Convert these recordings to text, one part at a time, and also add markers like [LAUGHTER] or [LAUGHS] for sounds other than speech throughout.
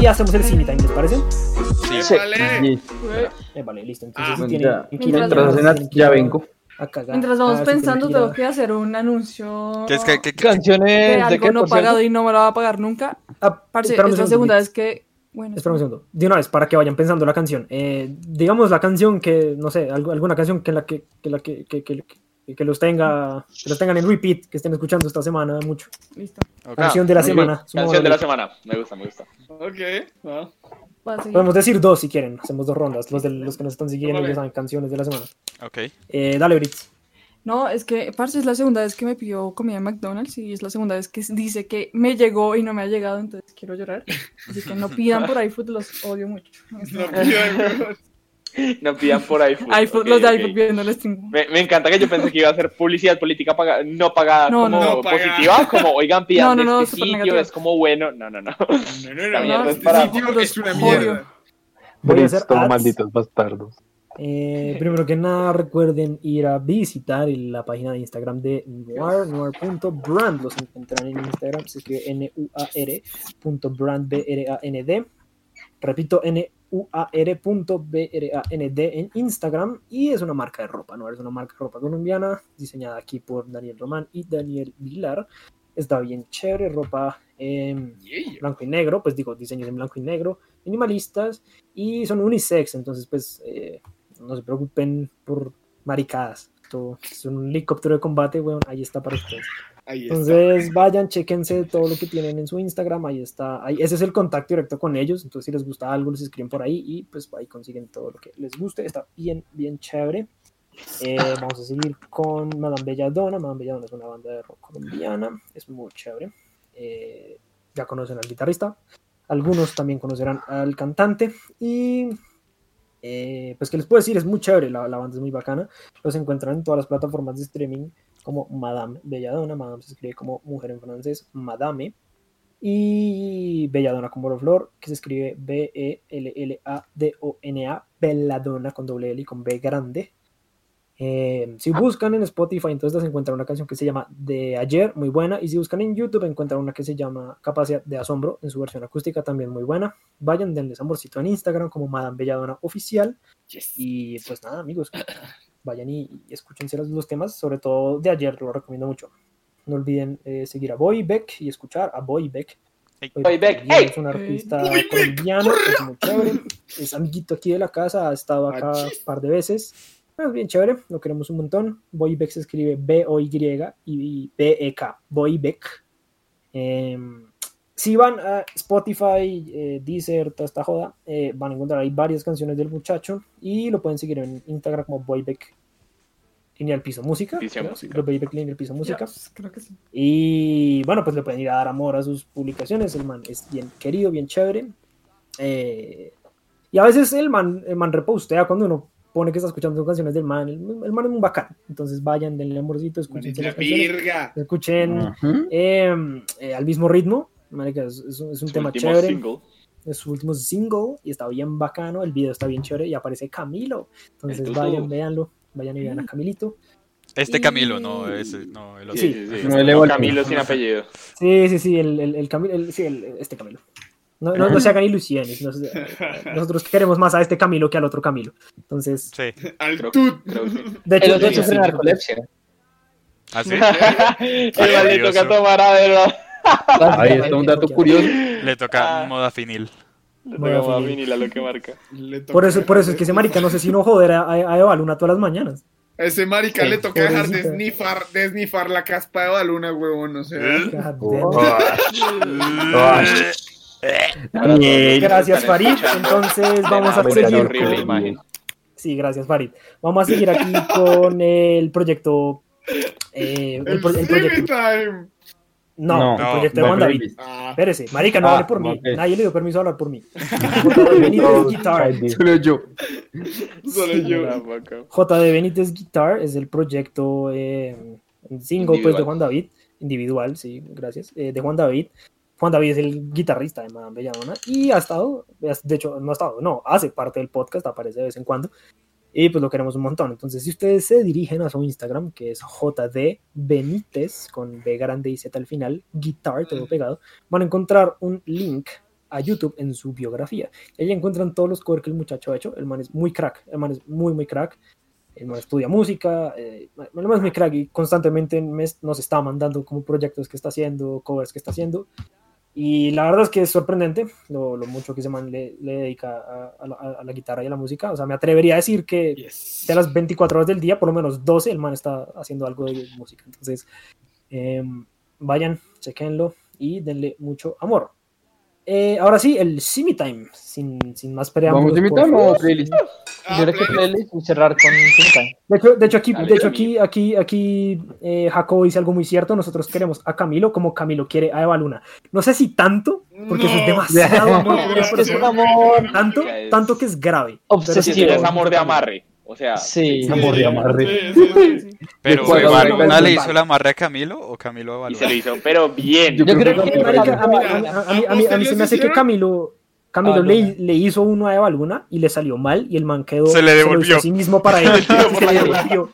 y hacemos el cine time, ¿les parece? Sí. Sí. Vale. Eh, listo. Entonces, Ah, tienen ya. que ir a- Mientras hacen la- tienen que ya vengo. A cagar. Mientras vamos pensando, tengo que hacer un anuncio ¿Qué es que, que- que- de Canciones de algo qué, no pagado y no me lo va a pagar nunca. Ah, Parce, es la segunda vez que... Bueno, Espera un segundo. De una vez, para que vayan pensando la canción. Eh, digamos la canción que, no sé, algo- alguna canción que la que, que la que, que, que- que- que los tenga, que los tengan en repeat, que estén escuchando esta semana mucho. listo. ok. Canción de la semana. Canción de la semana. Me gusta, me gusta. Ok. ¿no? Podemos decir dos si quieren. Hacemos dos rondas. Los, de, los que nos están siguiendo ya saben canciones de la semana. Ok. Eh, dale, Britz. No, es que, parce, es la segunda vez que me pidió comida en McDonald's y es la segunda vez que dice que me llegó y no me ha llegado, entonces quiero llorar. Así que no pidan por iFood, los odio mucho. No pidan. [LAUGHS] No pidan por iPhone. iFood, Ok, los de ok. iFood el stream. Me, me encanta que yo pensé que iba a ser publicidad política paga- no pagada No, como no, no pagada. positiva, como oigan, pidan No, no, de no, este sitio, es como bueno. No, no, no. No, no, [LAUGHS] no. mierda no, es este para- sitio es una mierda. Voy a hacer Listo, ads. malditos bastardos. Eh, primero que nada, recuerden ir a visitar la página de Instagram de Noir, noir.brand. Los encontrarán en Instagram, se escribe N-U-A-R punto brand. Repito, N-U-A-R.B-R-A-N-D en Instagram. Y es una marca de ropa, ¿no? Es una marca de ropa colombiana, diseñada aquí por Daniel Román y Daniel Vilar. Está bien chévere, ropa en Yeah. blanco y negro, pues digo, diseños en blanco y negro, minimalistas y son unisex, entonces pues eh, no se preocupen por maricadas. Esto es un helicóptero de combate, weón, ahí está para ustedes. Entonces vayan, chequense todo lo que tienen en su Instagram, ahí está, ahí, ese es el contacto directo con ellos, entonces si les gusta algo, les escriben por ahí y pues ahí consiguen todo lo que les guste, está bien, bien chévere. Eh, vamos a seguir con Madame Belladonna, Madame Belladonna es una banda de rock colombiana, es muy chévere. Eh, ya conocen al guitarrista, algunos también conocerán al cantante y eh, pues que les puedo decir, es muy chévere, la, la banda es muy bacana, los encuentran en todas las plataformas de streaming como Madame Belladonna, Madame se escribe como mujer en francés, Madame, y Belladonna con Bolo Flor, que se escribe B-E-L-L-A-D-O-N-A, Belladonna con doble L y con B grande. Eh, si buscan en Spotify, entonces se encuentran una canción que se llama De Ayer, muy buena. Y si buscan en YouTube, encuentran una que se llama Capacidad de Asombro, en su versión acústica, también muy buena. Vayan, denles amorcito en Instagram como Madame Belladonna Oficial. Yes. Y pues nada, amigos, [COUGHS] vayan y, y escúchense los, los temas, sobre todo de ayer, lo recomiendo mucho. No olviden eh, seguir a Boy Beck y escuchar a Boy Beck. Boy Beck, es un artista colombiano, es muy chévere. Es amiguito aquí de la casa, ha estado acá un par de veces. Es bien chévere, lo queremos un montón. Boy Beck se escribe B-O-Y y B-E-K, Boy Beck. Em, si van a Spotify, eh, Deezer, toda esta joda, eh, van a encontrar ahí varias canciones del muchacho y lo pueden seguir en Instagram como Boybeck Lineal Piso Música. Piso Música. Boybeck Lineal Piso Música. Ya, creo que sí. Y bueno, pues le pueden ir a dar amor a sus publicaciones. El man es bien querido, bien chévere. Eh, y a veces el man, el man repostea cuando uno pone que está escuchando canciones del man. El, el man es un bacán. Entonces vayan, denle amorcito, escuchen La las canciones. Escuchen eh, eh, al mismo ritmo. Marica, es, es un, es un tema chévere. single. Es su último single y está bien bacano. El video está bien chévere y aparece Camilo. Entonces El vayan, véanlo. Vayan y vean a Camilito. Este Y- Camilo, no ese, no el otro. Sí, Sí. sí. No, el Camilo sin apellido. Sí, sí, sí, el, el, el Camilo, el- sí, el- este Camilo. No, no, no se hagan ilusiones. nosotros queremos más a este Camilo que al otro Camilo. Entonces, Sí. Al Creo- creo que de El hecho, otro sí, sufre narcolepsia. ¿Ah, sí? [LAUGHS] El man le toca Curioso. tomar a ver. Ahí está un dato curioso. Le toca Ah. modafinil. Le Voy a toca a finir. vinila lo que marca. Le por eso, por eso es que ese marica no sé si no joder a, a, a Eva Luna todas las mañanas. A ese marica le toca dejar de snifar, de snifar la caspa de baluna, huevón, o sea. ¿Eh? Oh. que Gracias, están Farid. escuchando, Entonces vamos a seguir. horrible con-. Sí, gracias, Farid. Vamos a seguir aquí con el proyecto. eh, el, El pro- el Silly proyecto. Time. No, No, el proyecto de no, Juan David. Ah, Espérese, marica, no Ah, hable por mí. Nadie le dio permiso a hablar por mí. [LAUGHS] JD Benítez Guitar. Solo yo. solo Sí, yo. JD Benítez Guitar es el proyecto eh, single pues, de. Juan David. individual, sí, gracias, eh, de Juan David. Juan David es el guitarrista de Madame Belladonna y ha estado, de hecho, no ha estado, no, hace parte del podcast, aparece de vez en cuando. Y pues lo queremos un montón. Entonces, si ustedes se dirigen a su Instagram, que es JD Benítez, con B grande y Z al final, guitar, todo pegado, van a encontrar un link a YouTube en su biografía. Ahí encuentran todos los covers que el muchacho ha hecho. El man es muy crack, el man es muy, muy crack. El man estudia música, eh, el man es muy crack y constantemente me- nos está mandando como proyectos que está haciendo, covers que está haciendo. Y la verdad es que es sorprendente lo, lo mucho que ese man le, le dedica a, a la, a la guitarra y a la música. O sea, me atrevería a decir que de las 24 horas del día, por lo menos 12, el man está haciendo algo de música. Entonces, eh, vayan, chequenlo y denle mucho amor. Eh, ahora sí, el Simi Time, sin, sin más preámbulos. ¿Vamos a por invitar o playlist? Ah, Yo creo que playlist. y cerrar con Cinta. De hecho, de hecho aquí, Dale, de hecho aquí, aquí, aquí eh, Jacobo dice algo muy cierto. Nosotros queremos a Camilo como Camilo quiere a Eva Luna. No sé si tanto, porque eso es No. demasiado amor por una Es un amor. Tanto, tanto que es grave. Obsesivo. Es amor de amarre. O sea, Sí. Sí, sí, sí, sí. [LAUGHS] Pero Luna le hizo la amarra a Camilo o Camilo a y se lo hizo, pero bien. Yo Yo creo creo que que Marica, a mí, a Mira, mí- a mí- a mí- a mí se me hace que Camilo, Camilo Ah, le, hizo uno a Eva Luna y le salió mal y el man quedó. Se le lo hizo devolvió. a sí mismo para [LAUGHS] él. se le devolvió.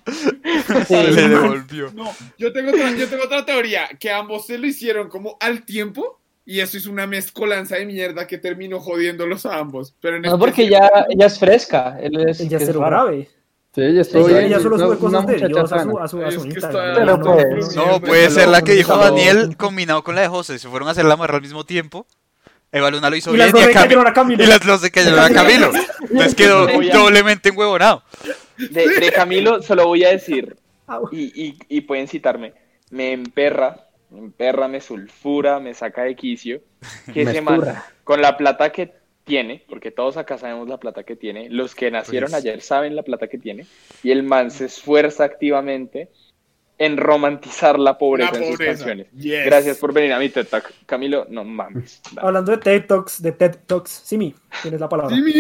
Se [LAUGHS] le devolvió. No, yo tengo, otra, yo tengo otra teoría, que ambos se lo hicieron como al tiempo y eso es una mezcolanza de mierda que terminó jodiéndolos a ambos. Pero en No, porque especial- ya, ya es fresca. Él es, Ya que es grave. Sí, ella estoy. Ella, ella solo sube cosas de Dios a su, a su, a su Instagram. está- Pero No, pues, no, No, no, puede ser la que dijo. Daniel combinado con la de José. Se fueron a hacer la amarra al mismo tiempo. Eva Luna lo hizo Y bien las dos y, a Camilo. y las dos se cayeron a Camilo. [LAUGHS] Entonces quedó doblemente enhuevonado. De, de Camilo solo voy a decir, [LAUGHS] y, y, y pueden citarme, me emperra, me emperra, me sulfura, me saca de quicio, [LAUGHS] que ese man, con la plata que tiene, porque todos acá sabemos la plata que tiene, los que nacieron Pues. ayer saben la plata que tiene, y el man se esfuerza activamente en romantizar la pobreza, La en sus canciones. Yes. Gracias por venir a mi TED Talk. Camilo, no mames. Dale. Hablando de TED Talks, de TED Talks, Simi, tienes la palabra. Simi.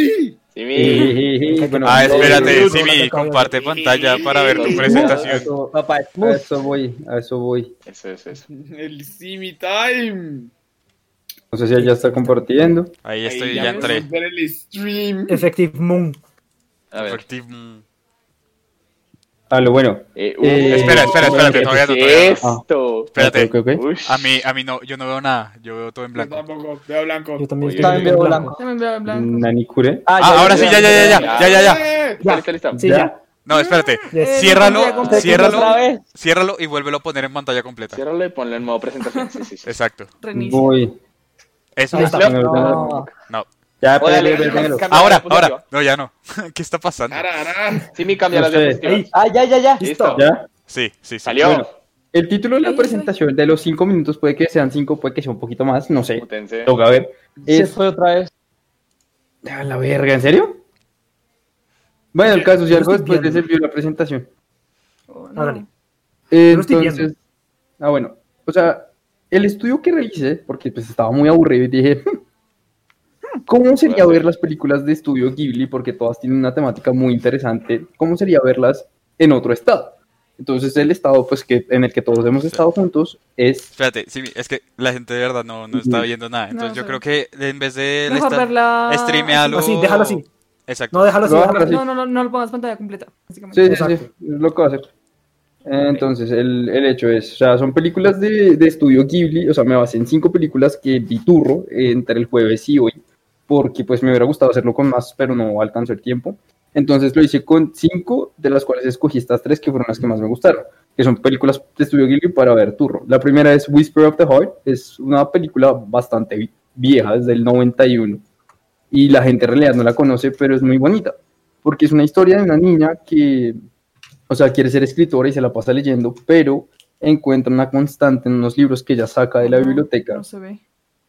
Sí, mi- Jijiji, bueno, Ah, espérate, Simi, comparte pantalla para ver tu presentación. eso, papá, a eso voy, a eso voy. Eso, eso, eso. El Simi Time. No sé si ella está compartiendo. Ahí estoy, Ahí ya podemos entré. ver el stream. Effective Moon. A ver. Efectivo. Ah, lo bueno. Eh, uh, Eh, Espera, espera, espérate, ¿qué todavía no, todavía no. esto? Espérate. Ok. Ush. A mí, a mí no, yo no veo nada. Yo veo todo en Yo blanco. tampoco, veo blanco. Yo también También veo blanco. me envió en blanco. Nanikure. Ah, ahora sí, ya, ya, ya, ya, ya, ya, ya. Ya. Listo, listo. Sí, Ya. No, espérate. Yes. Eh, Ciérralo, no ciérralo, ciérralo y vuélvelo a poner en pantalla completa. Ciérralo y ponlo en modo presentación. Sí, sí, sí. Exacto. Voy. Eso. Está. No. No. Ya, cambia- espérate. cambia Ahora, la diapositiva. ahora. No, ya no. [LAUGHS] ¿Qué está pasando? Ara, ara. Sí, mi cambia No las sé. diapositivas. Ah, ya, ya, ya. Listo. Ya. Sí, sí, sí. Salió. Bueno. El título de la presentación de los cinco minutos puede que sean cinco, puede que sea un poquito más, no sé. Mútense. Toca ver. Se Es... fue otra vez. A la verga, ¿en serio? Bueno, el caso, si algo después les viendo. envío la presentación. Oh, no. Hágale. Entonces, ah, bueno, o sea, el estudio que revisé, porque pues estaba muy aburrido y dije, [LAUGHS] ¿cómo sería ver las películas de estudio Ghibli? Porque todas tienen una temática muy interesante. ¿Cómo sería verlas en otro estado? Entonces, el estado, pues, que en el que todos hemos estado juntos es Espérate, sí, es que la gente de verdad no, no está viendo nada. Entonces No, yo sí. creo que en vez de Mejor estar- verla. streamealo. Así, déjalo así. Exacto. No, déjalo así. A déjalo así. No, no, no, no lo pongas pantalla completa. básicamente. Sí, sí, sí, es lo que va a hacer. Entonces, el, el hecho es, o sea, son películas de, de estudio Ghibli, o sea, me basé en cinco películas que vi turro entre el jueves y hoy, porque pues me hubiera gustado hacerlo con más, pero no alcanzó el tiempo. Entonces lo hice con cinco, de las cuales escogí estas tres que fueron las que más me gustaron, que son películas de estudio Ghibli para ver turro. La primera es Whisper of the Heart, es una película bastante vi- vieja, desde el 91, y la gente en realidad no la conoce, pero es muy bonita, porque es una historia de una niña que o sea, quiere ser escritora y se la pasa leyendo, pero encuentra una constante en unos libros que ella saca de la No, biblioteca. No se ve.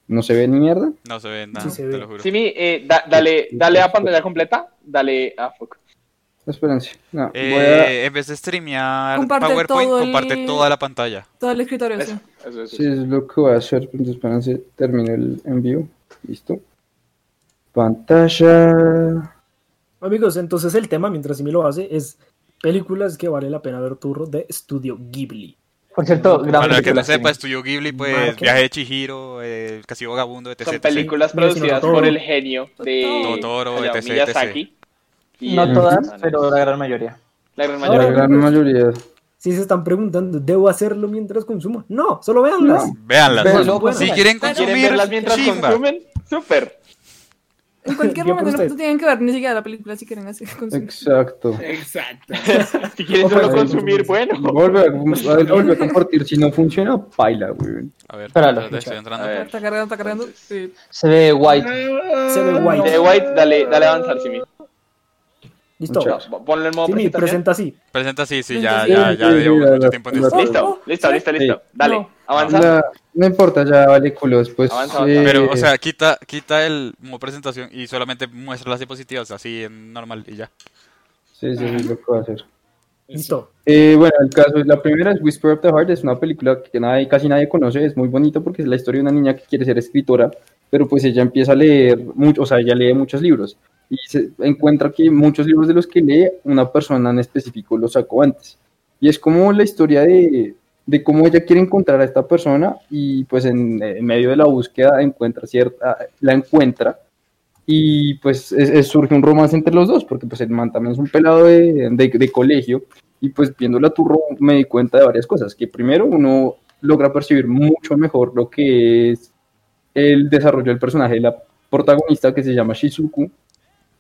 No se ve ni mierda. No se ve nada, Sí se te ve. lo juro. Simi, eh, da- dale, dale a pantalla completa. Dale a fuck. Espérense. No, voy Eh, a... En vez de streamear Comparte PowerPoint, todo el- comparte toda la pantalla. Todo el escritorio, sí. Eso, eso, eso. Sí, es lo que voy a hacer. Entonces, espérense, termino el envío. Listo. Pantalla. Amigos, entonces el tema, mientras Simi lo hace, es películas que vale la pena ver turro de Estudio Ghibli. Por cierto, gran Para el que no sepa. Estudio Ghibli, pues. Viaje de Chihiro, eh, El Castillo Vagabundo, etc. Son películas producidas Totoro. por el genio de Totoro, Hayao etc, Miyazaki. Y No el- todas, pero la gran mayoría. La gran La mayoría. gran mayoría. Si se están preguntando, ¿debo hacerlo mientras consumo? No, solo véanlas. No. Véanlas. Pero. Si quieren ¿Quieren consumir, verlas mientras chimba. consumen? Súper. En cualquier [LAUGHS] momento no tienen que ver ni siquiera la película si quieren hacer consumir. Exacto. [LAUGHS] Exacto. [LAUGHS] Si quieren solo ahí, consumir, bueno. Vuelve a, vuelve a compartir. Si no funciona, baila, güey. A ver, Espéralo. espérate, estoy entrando. Está cargando, está cargando. Sí. Se ve white. Se ve guay. De White, dale, dale a avanzar, Simi. Listo. Ponlo en modo Sí, presentación. presenta así. Presenta sí, sí, Sí, ya, sí, ya, sí, ya sí, llevo mucho tiempo en esto. Listo, listo, listo, listo. Dale, No. avanza. No importa, ya vale culo después. Pero, o sea, quita, quita el modo presentación y solamente muestra las diapositivas así en normal y ya. Sí, sí, sí, lo a hacer. Listo. Eh, bueno, el caso, la primera es Whisper of the Heart, es una película que nadie, casi nadie conoce, es muy bonito porque es la historia de una niña que quiere ser escritora, pero pues ella empieza a leer, mucho, o sea, ella lee muchos libros y se encuentra que muchos libros de los que lee una persona en específico los sacó antes. Y es como la historia de, de cómo ella quiere encontrar a esta persona y pues en, en medio de la búsqueda encuentra cierta, la encuentra y pues es- es- surge un romance entre los dos, porque pues el man también es un pelado de, de- de colegio, y pues viendo la turro me di cuenta de varias cosas, que primero uno logra percibir mucho mejor lo que es el desarrollo del personaje de la protagonista que se llama Shizuku,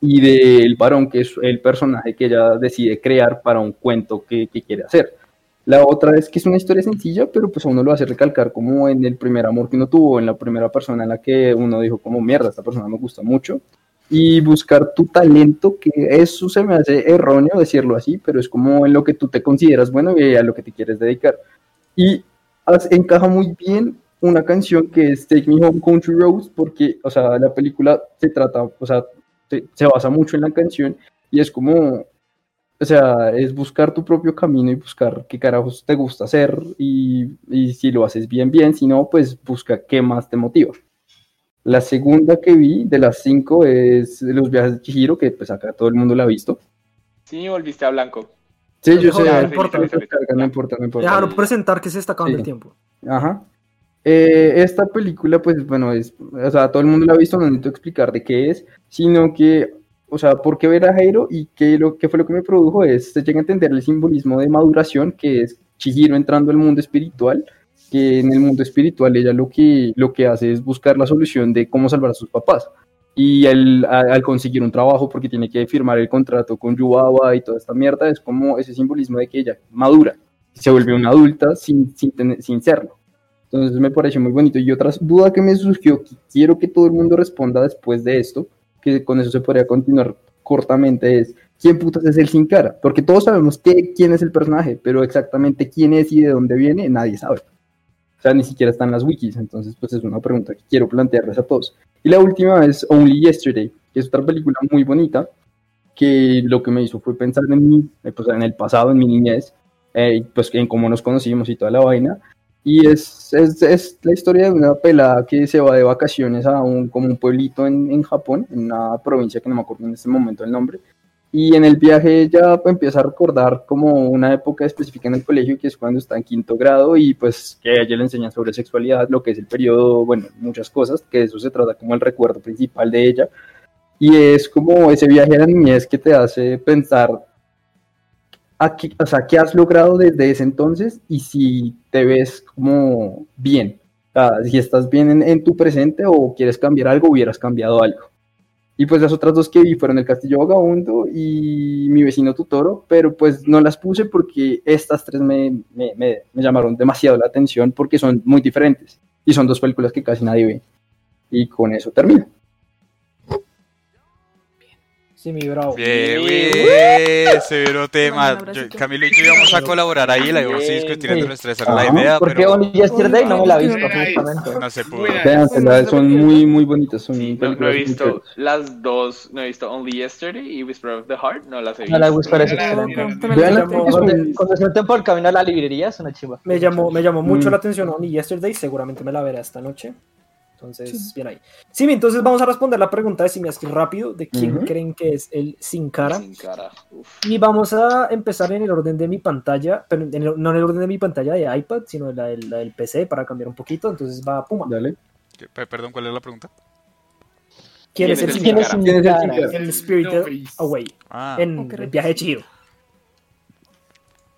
y del varón que es el personaje que ella decide crear para un cuento que, que quiere hacer. La otra es que es una historia sencilla, pero pues a uno lo hace recalcar como en el primer amor que uno tuvo, en la primera persona en la que uno dijo como mierda, esta persona me gusta mucho. Y buscar tu talento, que eso se me hace erróneo decirlo así, pero es como en lo que tú te consideras bueno y a lo que te quieres dedicar. Y encaja muy bien una canción que es Take Me Home Country Roads, porque, o sea, la película se trata, o sea, se, se basa mucho en la canción y es como, o sea, es buscar tu propio camino y buscar qué carajos te gusta hacer y, y si lo haces bien, bien, si no, pues busca qué más te motiva. La segunda que vi de las cinco es Los viajes de Chihiro, que pues acá todo el mundo la ha visto. Sí, volviste a blanco. Sí, yo sé, no importa, no importa. Déjalo presentar que se está acabando Sí. el tiempo. Ajá. Eh, esta película, pues bueno, es, o sea, todo el mundo la ha visto, no necesito explicar de qué es, sino que, o sea, por qué ver a Jairo y qué, lo, qué fue lo que me produjo es, se llega a entender el simbolismo de maduración, que es Chihiro entrando al mundo espiritual, que en el mundo espiritual ella lo que, lo que hace es buscar la solución de cómo salvar a sus papás. Y a- al conseguir un trabajo, porque tiene que firmar el contrato con Yubaba y toda esta mierda, es como ese simbolismo de que ella madura, se vuelve una adulta sin, sin, sin serlo. Entonces me pareció muy bonito. Y otra duda que me surgió, que quiero que todo el mundo responda después de esto, que con eso se podría continuar cortamente, es ¿quién putas es el sin cara? Porque todos sabemos que, quién es el personaje, pero exactamente quién es y de dónde viene, nadie sabe. O sea, ni siquiera están las wikis, entonces pues es una pregunta que quiero plantearles a todos. Y la última es Only Yesterday, que es otra película muy bonita, que lo que me hizo fue pensar en, mi, eh, pues, en el pasado, en mi niñez, eh, pues en cómo nos conocimos y toda la vaina. Y es, es, es la historia de una pelada que se va de vacaciones a un, como un pueblito en, en Japón, en una provincia que no me acuerdo en este momento el nombre. Y en el viaje ella empieza a recordar como una época específica en el colegio, que es cuando está en quinto grado y pues que ella le enseñan sobre sexualidad, lo que es el periodo, bueno, muchas cosas, que eso se trata como el recuerdo principal de ella. Y es como ese viaje a la niñez que te hace pensar a qué, o sea, qué has logrado desde ese entonces y si te ves como bien. Si estás bien en, en tu presente o quieres cambiar algo, hubieras cambiado algo. Y pues las otras dos que vi fueron El Castillo Vagabundo y Mi vecino Tutoro, pero pues no las puse porque estas tres me, me, me, me llamaron demasiado la atención porque son muy diferentes y son dos películas que casi nadie ve. Y con eso termino. Sí, mi bravo. Bien, Bien. severo tema. Yo- Camilo y yo íbamos a colaborar ahí, la íbamos a discutir entre esa era la idea, Porque pero Only Yesterday no me la he visto, justamente. no se pudo. Véanselas, son muy, muy bonitas. Son Sí, no, no he visto las dos, no he visto Only Yesterday y Whisper of the Heart, no las he visto. No la Whisper es excelente. Vean. Cuando, meten por el camino a la librería es una chiva. Me llamó, me llamó mucho Mm. la atención Only Yesterday, seguramente me la veré esta noche. Entonces, Sí. bien ahí. Sí, entonces vamos a responder la pregunta de Simiaski rápido, de quién creen que es el sin cara. Sin cara. Uf. Y vamos a empezar en el orden de mi pantalla, pero en el- no en el orden de mi pantalla de iPad, sino en la del, la del PC para cambiar un poquito. Entonces va Puma. Dale. ¿Qué- pe- Perdón, ¿cuál es la pregunta? ¿Quién es el sin ¿Quién es cara? sin ¿Quién es el cara? sin cara? El Spirited No, pues. Away, Ah, en el viaje de Chihiro.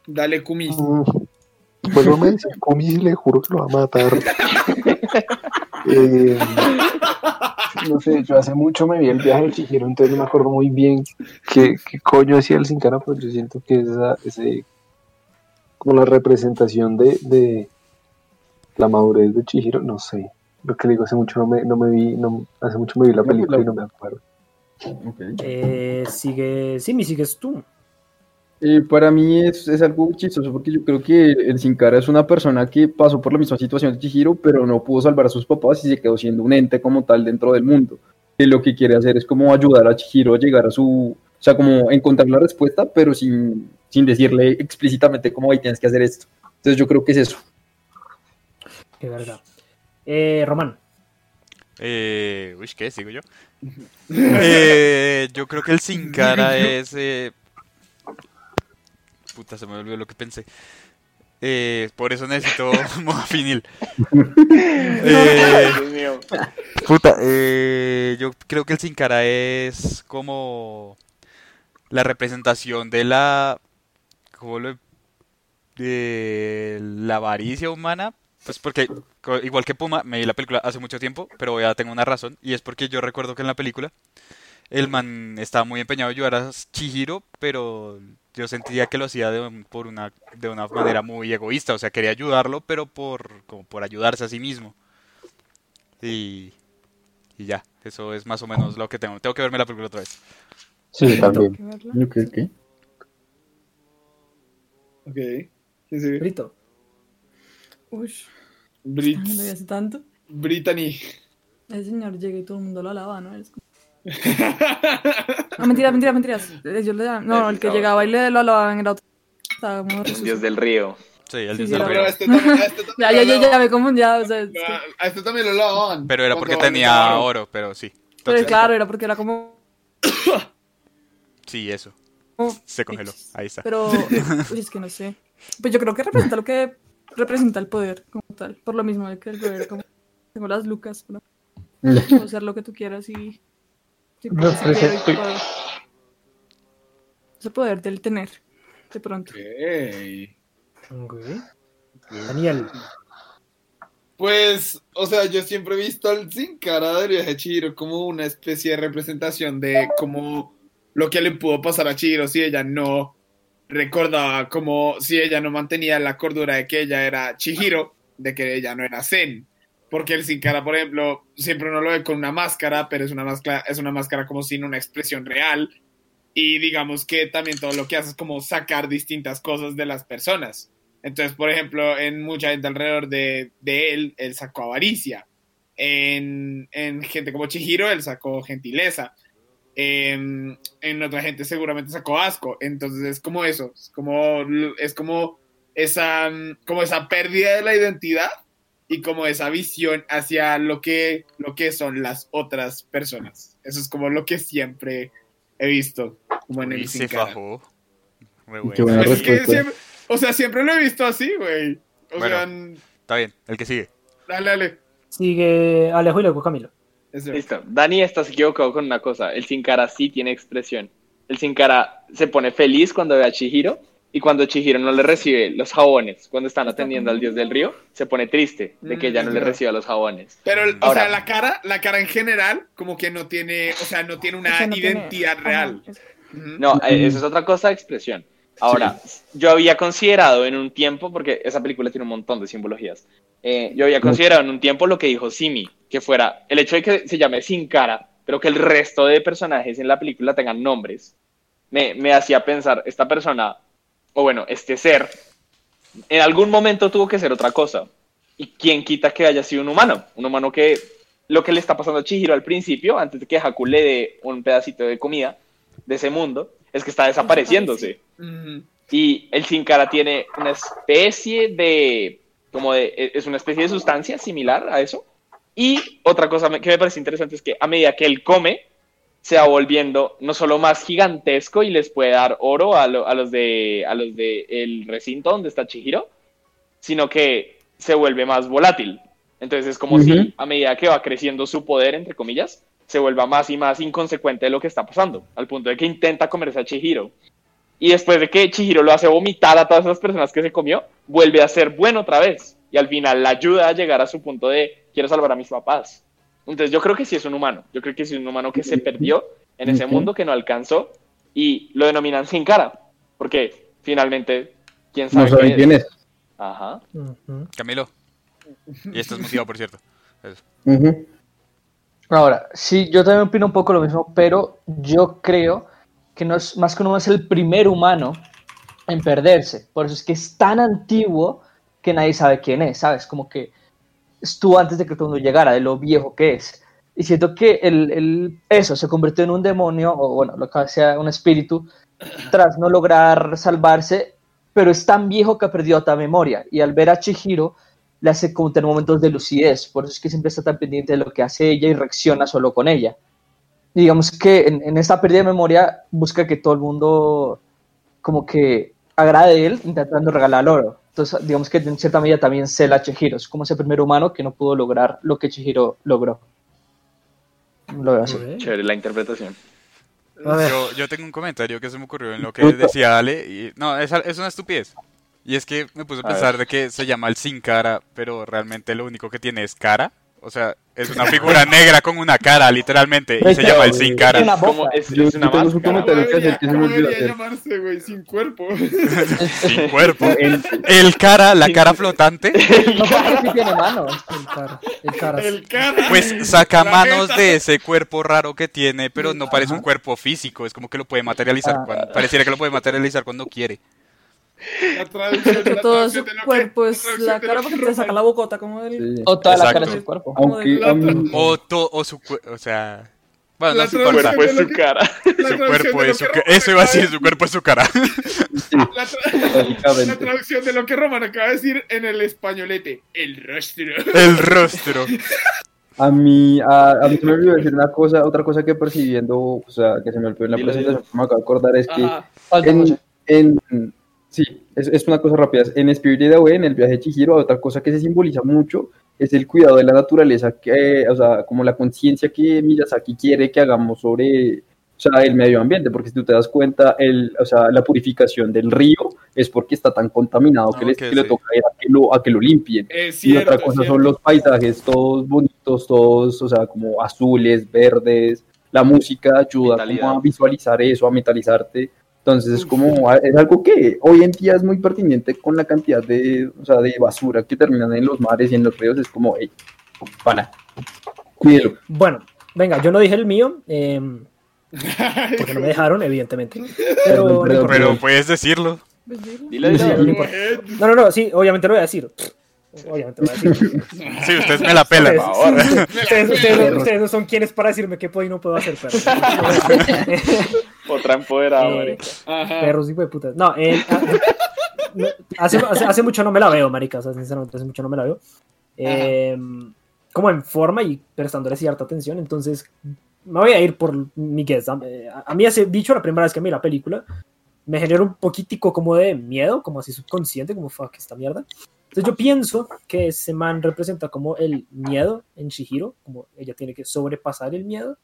Dale, Kumis. Mm, Vuelvo a decir, Comis le juro que lo va a matar. [LAUGHS] Eh, no sé, yo hace mucho me vi el viaje de Chihiro, entonces no me acuerdo muy bien qué, qué coño hacía el sin cara, pero yo siento que esa, ese, como la representación de, de la madurez de Chihiro, no sé. Lo que le digo, hace mucho no me, no me vi, no, hace mucho me vi la película la- y no me acuerdo. Ok. Eh, sigue, sí, me sigues tú. Eh, para mí es, es algo chistoso porque yo creo que el Sin Cara es una persona que pasó por la misma situación de Chihiro, pero no pudo salvar a sus papás y se quedó siendo un ente como tal dentro del mundo. Que lo que quiere hacer es como ayudar a Chihiro a llegar a su, o sea, como encontrar la respuesta, pero sin, sin decirle explícitamente cómo ahí tienes que hacer esto. Entonces yo creo que es eso. De verdad. Eh, Román. Eh, uy, ¿qué? ¿Sigo yo? Eh, yo creo que el sin cara [LAUGHS] es... Puta, se me olvidó lo que pensé. Eh, por eso necesito [LAUGHS] modafinil. [LAUGHS] Eh, Dios mío. puta, eh, yo creo que el sin cara es como la representación de la... ¿Cómo lo...? De la avaricia humana. Pues porque, igual que Puma, me vi la película hace mucho tiempo, pero ya tengo una razón. Y es porque yo recuerdo que en la película el man estaba muy empeñado en ayudar a Chihiro, pero yo sentía que lo hacía de, un- por una, de una manera muy egoísta. O sea, quería ayudarlo, pero por, como por ayudarse a sí mismo. Y, y ya, eso es más o menos lo que tengo. Tengo que verme la película otra vez. Sí, también. Hay que verla. Ok, ok. Ok. ¿Quién sigue? Brito. Uy, Brit me lo tanto. Brittany. El señor llega y todo el mundo lo alaba, ¿no? Es como- [LAUGHS] No, mentiras, mentiras, mentiras. Le No, el que llegaba y le lo alababan era otro. El dios del río. Sí, el Sí, dios sí, del río. A este también, a este [LAUGHS] Ya, lo ya, ya, ya, me confundí. ya, o sea, es que- A este también lo lavaban. Pero era porque tenía oro, pero sí. Pero claro, era porque era como. [COUGHS] sí, eso. Se congeló. Ahí está. Pero, [LAUGHS] uy, es que no sé. Pues yo creo que representa lo que representa el poder como tal. Por lo mismo que el poder, como. Tengo las lucas, ¿no? Puedo hacer lo que tú quieras y. Ese poder del tener, de pronto. Ok. Ok. Daniel. Pues, o sea, yo siempre he visto al Sin Cara del viaje de Chihiro como una especie de representación de como lo que le pudo pasar a Chihiro si ella no recordaba, como si ella no mantenía la cordura de que ella era Chihiro, de que ella no era Zen. Porque el Sin Cara, por ejemplo, siempre uno lo ve con una máscara, pero es una máscara, es una máscara como sin una expresión real. Y digamos que también todo lo que hace es como sacar distintas cosas de las personas. Entonces, por ejemplo, en mucha gente alrededor de, de él, él sacó avaricia. En, en gente como Chihiro, él sacó gentileza. En, en otra gente seguramente sacó asco. Entonces es como eso, es como, es como, esa, como esa pérdida de la identidad y como esa visión hacia lo que, lo que son las otras personas. Eso es como lo que siempre he visto, como en Y el se Sin Cara. fajó. Qué bueno. buena Es que siempre- o sea, siempre lo he visto así, güey. O Bueno. sea, n- Está bien, el que sigue. dale, dale. Sigue Alejo y luego Camilo. Eso. Listo. Dani, estás equivocado con una cosa. El Sin Cara sí tiene expresión. El Sin Cara se pone feliz cuando ve a Chihiro y cuando Chihiro no le recibe los jabones, cuando están atendiendo al dios del río, se pone triste de que ella no le reciba los jabones. Pero, el- o Ahora- sea, la cara, la cara en general, como que no tiene, o sea, no tiene una no tiene- identidad Ajá, real. No, eh, eso es otra cosa de expresión. Ahora, yo había considerado en un tiempo, porque esa película tiene un montón de simbologías, eh, yo había considerado en un tiempo lo que dijo Simi, que fuera el hecho de que se llame Sin Cara, pero que el resto de personajes en la película tengan nombres, me, me hacía pensar, esta persona, o bueno, este ser, en algún momento tuvo que ser otra cosa. ¿Y quién quita que haya sido un humano? Un humano que lo que le está pasando a Chihiro al principio, antes de que Haku le dé un pedacito de comida de ese mundo, es que está desapareciéndose. Y el Sin Cara tiene una especie de, como de, es una especie de sustancia similar a eso, Y otra cosa que me parece interesante es que a medida que él come, se va volviendo no solo más gigantesco y les puede dar oro a, lo- a los de a los de el recinto donde está Chihiro, sino que se vuelve más volátil. Entonces es como si a medida que va creciendo su poder, entre comillas, se vuelva más y más inconsecuente de lo que está pasando, al punto de que intenta comerse a Chihiro. Y después de que Chihiro lo hace vomitar a todas esas personas que se comió, vuelve a ser bueno otra vez. Y al final la ayuda a llegar a su punto de quiero salvar a mis papás. Entonces yo creo que sí es un humano. Yo creo que sí es un humano que se perdió en ese mundo, que no alcanzó. Y lo denominan sin cara. Porque finalmente, ¿quién sabe No saben qué quién es. Ajá. Ujú. Camilo. Y esto es motivado, por cierto. Ahora, sí, yo también opino un poco lo mismo, pero yo creo que no es, más que uno es el primer humano en perderse. Por eso es que es tan antiguo que nadie sabe quién es, ¿sabes? Como que estuvo antes de que todo el mundo llegara, de lo viejo que es. Y siento que el, el- eso se convirtió en un demonio, o bueno, lo que sea un espíritu, tras no lograr salvarse, pero es tan viejo que ha perdido toda memoria. Y al ver a Chihiro, le hace como tener momentos de lucidez, por eso es que siempre está tan pendiente de lo que hace ella y reacciona solo con ella. Digamos que en, en esta pérdida de memoria busca que todo el mundo como que agrade de él intentando regalar oro. Entonces, digamos que en cierta medida también cela a Chihiro, es como ese primer humano que no pudo lograr lo que Chihiro logró. Lo veo así. Chévere la interpretación. A ver. Yo, yo tengo un comentario que se me ocurrió en lo que decía Ale. Y, no, es, es una estupidez. Y es que me puse a A pensar de que se llama el sin cara, pero realmente lo único que tiene es cara. O sea, es una figura negra con una cara, literalmente. Y se llama el sin cara. Una Como boca. es, es una máscara. ¿Cómo hacer debería, que se me cómo debería llamarse, güey? Sin cuerpo. Sin cuerpo. [LAUGHS] El- El cara, la cara flotante, [LAUGHS] No porque sí tiene manos. El cara. El cara. El cara. pues saca La manos jeta. de ese cuerpo raro que tiene, pero no parece un cuerpo físico. Es como que lo puede materializar. Ah. cuando- pareciera que lo puede materializar cuando quiere. La traducción, la todo su cuerpo es la cara porque que te saca la bocota como del... sí. O toda la cara de su cuerpo. Aunque O, to- o su cuerpo, o sea... Bueno, La no Su cuerpo es su cara. [LAUGHS] Su cuerpo es su que ca- Roman Eso iba a decir, su cuerpo es su cara. La, tra- la traducción de lo que Roman acaba de decir en el españolete. El rostro. El rostro. A mí, a, a mí se me olvidó decir una cosa, otra cosa que percibiendo, o sea, que se me olvidó en la presentación, me acabo de acordar, es que en- sí, es, es una cosa rápida, en Spirited Away, en el viaje de Chihiro, otra cosa que se simboliza mucho es el cuidado de la naturaleza, que, o sea, como la conciencia que Miyazaki quiere que hagamos sobre, o sea, el medio ambiente, porque si tú te das cuenta, el, o sea, la purificación del río es porque está tan contaminado que, Ah, le, ok, que le sí. toca ir a que lo, a que lo limpien. Y cierto, otra es cosa son los paisajes todos bonitos, todos, o sea, como azules, verdes. La música ayuda como a visualizar eso, a mentalizarte. Entonces es como, es algo que hoy en día es muy pertinente con la cantidad de, o sea, de basura que terminan en los mares y en los ríos. Es como, hey, pana, cuídelo. Bueno, venga, yo no dije el mío, eh, [LAUGHS] porque no me dejaron, evidentemente. [LAUGHS] Pero. Pero puedes decirlo. Dilo. Dilo. No, no, no, sí, obviamente lo voy a decir. Obviamente voy a decir. Sí, ustedes me la pelan. Ustedes, ustedes, ustedes no- ustedes no son quienes para decirme qué puedo y no puedo hacer, perros. [LAUGHS] Otra empoderada, Eh. Perros, hijo de putas. No, eh, ah, hace, hace, hace mucho no me la veo, marica. O sea, sinceramente, hace mucho no me la veo. Eh, como en forma y prestándole cierta atención. Entonces, me voy a ir por mi guess. A, a mí, ese dicho, la primera vez que vi la película, me generó un poquitico como de miedo, como así subconsciente, como fuck esta mierda. Entonces, yo pienso que ese man representa como el miedo en Shihiro, como ella tiene que sobrepasar el miedo.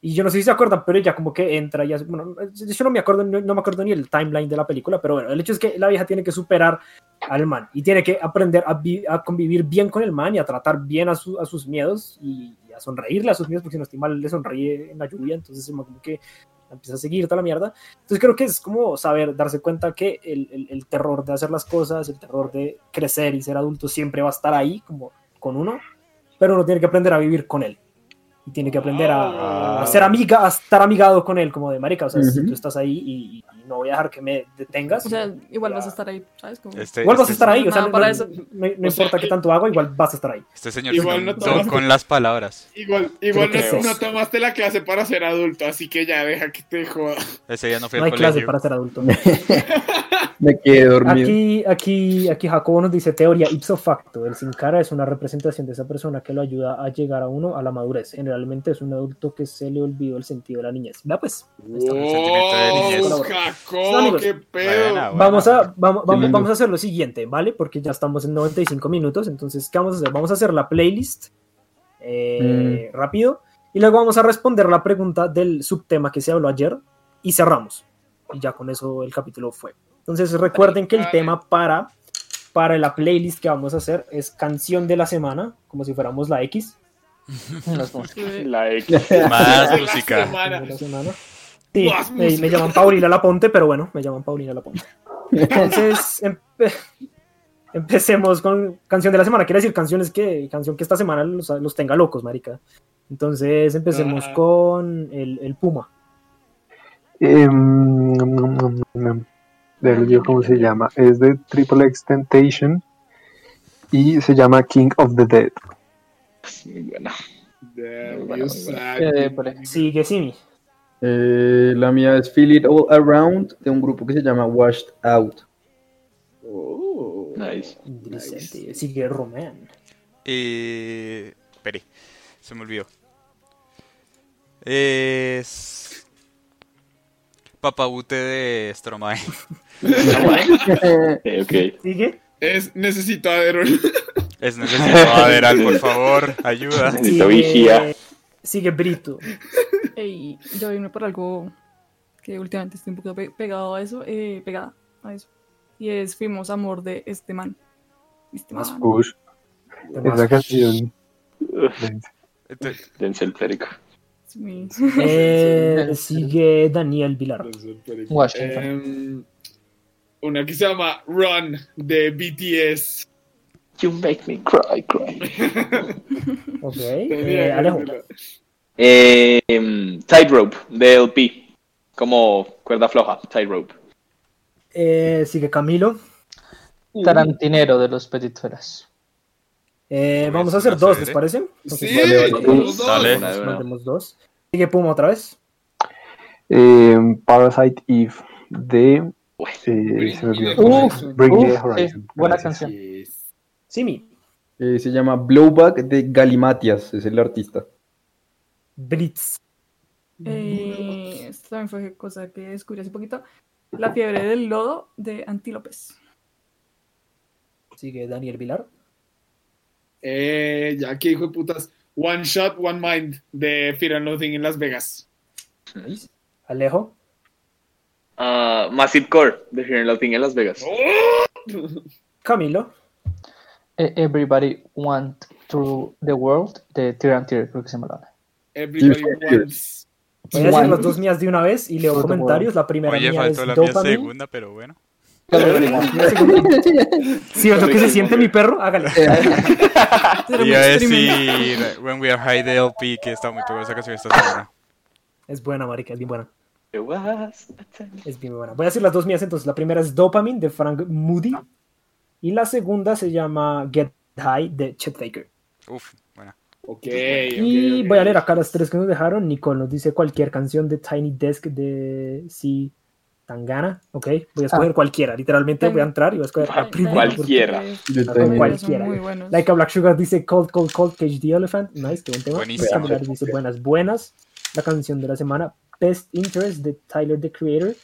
Y yo no sé si se acuerdan, pero ella como que entra y hace, bueno, yo no me acuerdo, no, no me acuerdo ni el timeline de la película, pero bueno, el hecho es que la vieja tiene que superar al man y tiene que aprender a, vi- a convivir bien con el man y a tratar bien a, su- a sus miedos y, y a sonreírle a sus miedos, porque si no estoy mal, le sonríe en la lluvia, entonces como que empieza a seguir toda la mierda. Entonces creo que es como saber, darse cuenta que el, el- el terror de hacer las cosas, el terror de crecer y ser adulto siempre va a estar ahí, como con uno, pero uno tiene que aprender a vivir con él. Y tiene que aprender a, a Ah. ser amiga, a estar amigado con él, como de marica, o sea, si tú estás ahí y, y no voy a dejar que me detengas. O sea, igual vas a estar ahí, ¿sabes? Como... Este, igual vas a este- estar ahí, o sea, no, para no- eso. no- no O sea, importa qué tanto hago, igual vas a estar ahí. Este señor Igual no montó tomas- con las palabras. Igual, igual no, tomaste la clase para ser adulto, así que ya deja que te joda. Ese día no fue No hay clase para ser adulto. [LAUGHS] Me quedé dormido. Aquí, aquí, aquí Jacobo nos dice teoría ipso facto. El sin cara es una representación de esa persona que lo ayuda a llegar a uno a la madurez. Generalmente es un adulto que se le olvidó el sentido de la niñez. Vea pues. ¡Qué pedo! Buena, buena. Vamos a, vamos, vamos, vamos a hacer lo siguiente, ¿vale? Porque ya estamos en 95 minutos. Entonces, ¿qué vamos a hacer? Vamos a hacer la playlist eh, rápido. Y luego vamos a responder la pregunta del subtema que se habló ayer. Y cerramos. Y ya con eso el capítulo fue. Entonces recuerden que el tema para, para la playlist que vamos a hacer es canción de la semana, como si fuéramos la X. [LAUGHS] [LAUGHS] La X. [LAUGHS] Más música. semana. de la semana. Sí, eh, música. me llaman Paulina Laponte, pero bueno, me llaman Paulina Laponte. Entonces, empe- empecemos con canción de la semana. Quiere decir canciones que, canción que esta semana los, los tenga locos, marica. Entonces, empecemos Ajá. con el, el Puma. Em, del lío, ¿cómo se llama? Es de Triple X Temptation y se llama King of the Dead. Muy buena. Sigue Simi. Eh, la mía es Feel It All Around de un grupo que se llama Washed Out. Oh. Nice. Interesante. Sigue Román. Eh, espere, se me olvidó. Es. Papabute de Stromae. Ok, [LAUGHS] ok. Sigue. Es necesito a Aaron. [LAUGHS] Es necesario. Aderal, por favor, ayuda. Necesito vigía. Sigue Brito. Ey, yo vine por algo que últimamente estoy un poco pe- pegado a eso, eh, pegada a eso. Y es Fuimos Amor de este man. Este man. Esa canción. Este- Dense el perico. Eh, [LAUGHS] sigue Daniel Vilar. Washington. Em, una que se llama Run de BTS. You make me cry, cry. [LAUGHS] Ok. Eh, Alejo. Eh, em, Tightrope de LP. Como cuerda floja, Tightrope. Eh, sigue Camilo. Tarantinero de los Petitferas. Eh, Uy, vamos a hacer dos. ¿les parece? Sí, vale, vale. dos. Dale. Mandemos dos. Sigue Puma otra vez. Parasite Eve de. Eh, se me olvidó. Uf, Bring the uf, Horizon. sí, buena canción. Yes. Simi. Eh, se llama Blowback de Galimatias, es el artista. Blitz. Eh, esto también fue cosa que descubrí hace poquito. La fiebre del lodo de Antílopes. Sigue Daniel Vilar. Eh, ya que hijo de putas. One Shot, One Mind de Fear and Loathing en Las Vegas. Alejo. Ah, Massive Core de Fear and Loathing en Las Vegas. [LAUGHS] Camilo. Eh, Everybody Want to the World de Tyr, creo que se banda. Everybody wants. Voy a decir One. las dos mías de una vez y leo comentarios. La primera Oye, mía es la mía segunda, pero bueno. [LAUGHS] Sí, es lo que se siente mi perro, hágale. [LAUGHS] Será Iba a muy experimento. decir When We Are High de LP, que está muy pegada esa canción esta semana. Es buena, marica, es bien buena. A. Es bien buena. Voy a decir las dos mías entonces. La primera es Dopamine de Frank Moody. Y la segunda se llama Get High de Chet Baker. Uf, buena. Ok, Y ok, ok. voy a leer acá las tres que nos dejaron. Nicole nos dice cualquier canción de Tiny Desk de C. Tangana. Ok, voy a escoger cualquiera. Literalmente voy a entrar y voy a escoger la primera. Cualquiera. Cualquiera. Like a Black Sugar dice Cold, Cold, Cold, Cage the Elephant. Nice, qué buen tema. Buenísimo. Dice buenas, buenas. La canción de la semana, Best Interest de Tyler the Creator.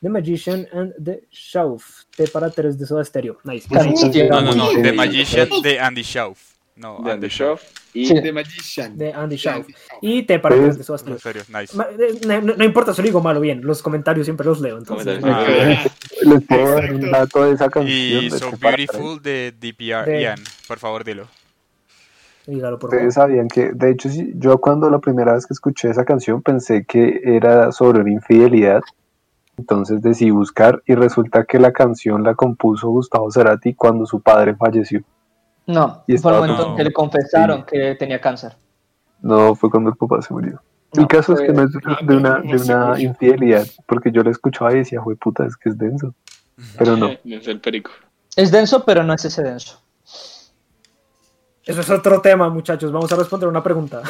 The Magician and the Shelf. T para 3 de Soda Stereo. Nice. No, no, no. The Magician de Andy Schauf. No, De Andy. Show. Y Sí. The Magician. De Andy Shelf. Y T para 3 de Soda En Stereo. serio, nice. Ma- eh, No, no- no importa, solo digo malo bien. Los comentarios siempre los leo. Entonces, Comentarios. Ah, [LAUGHS] Les puedo dar un Exacto. dato de esa canción. y So Beautiful de DPR. De- Ian, por favor, dilo. dígalo por favor. Ustedes sabían que, de hecho, yo cuando la primera vez que escuché esa canción pensé que era sobre una infidelidad. Entonces decidí buscar y resulta que la canción la compuso Gustavo Cerati cuando su padre falleció. No, Y fue el momento en que le confesaron que tenía cáncer. No, fue cuando el papá se murió. el No, caso es que no es de una, de infidelidad, porque yo la escuchaba y decía, güey, puta, es que es denso. Pero no. [LAUGHS] Es el perico. Es denso, pero no es ese denso. Eso es otro tema, muchachos. Vamos a responder una pregunta.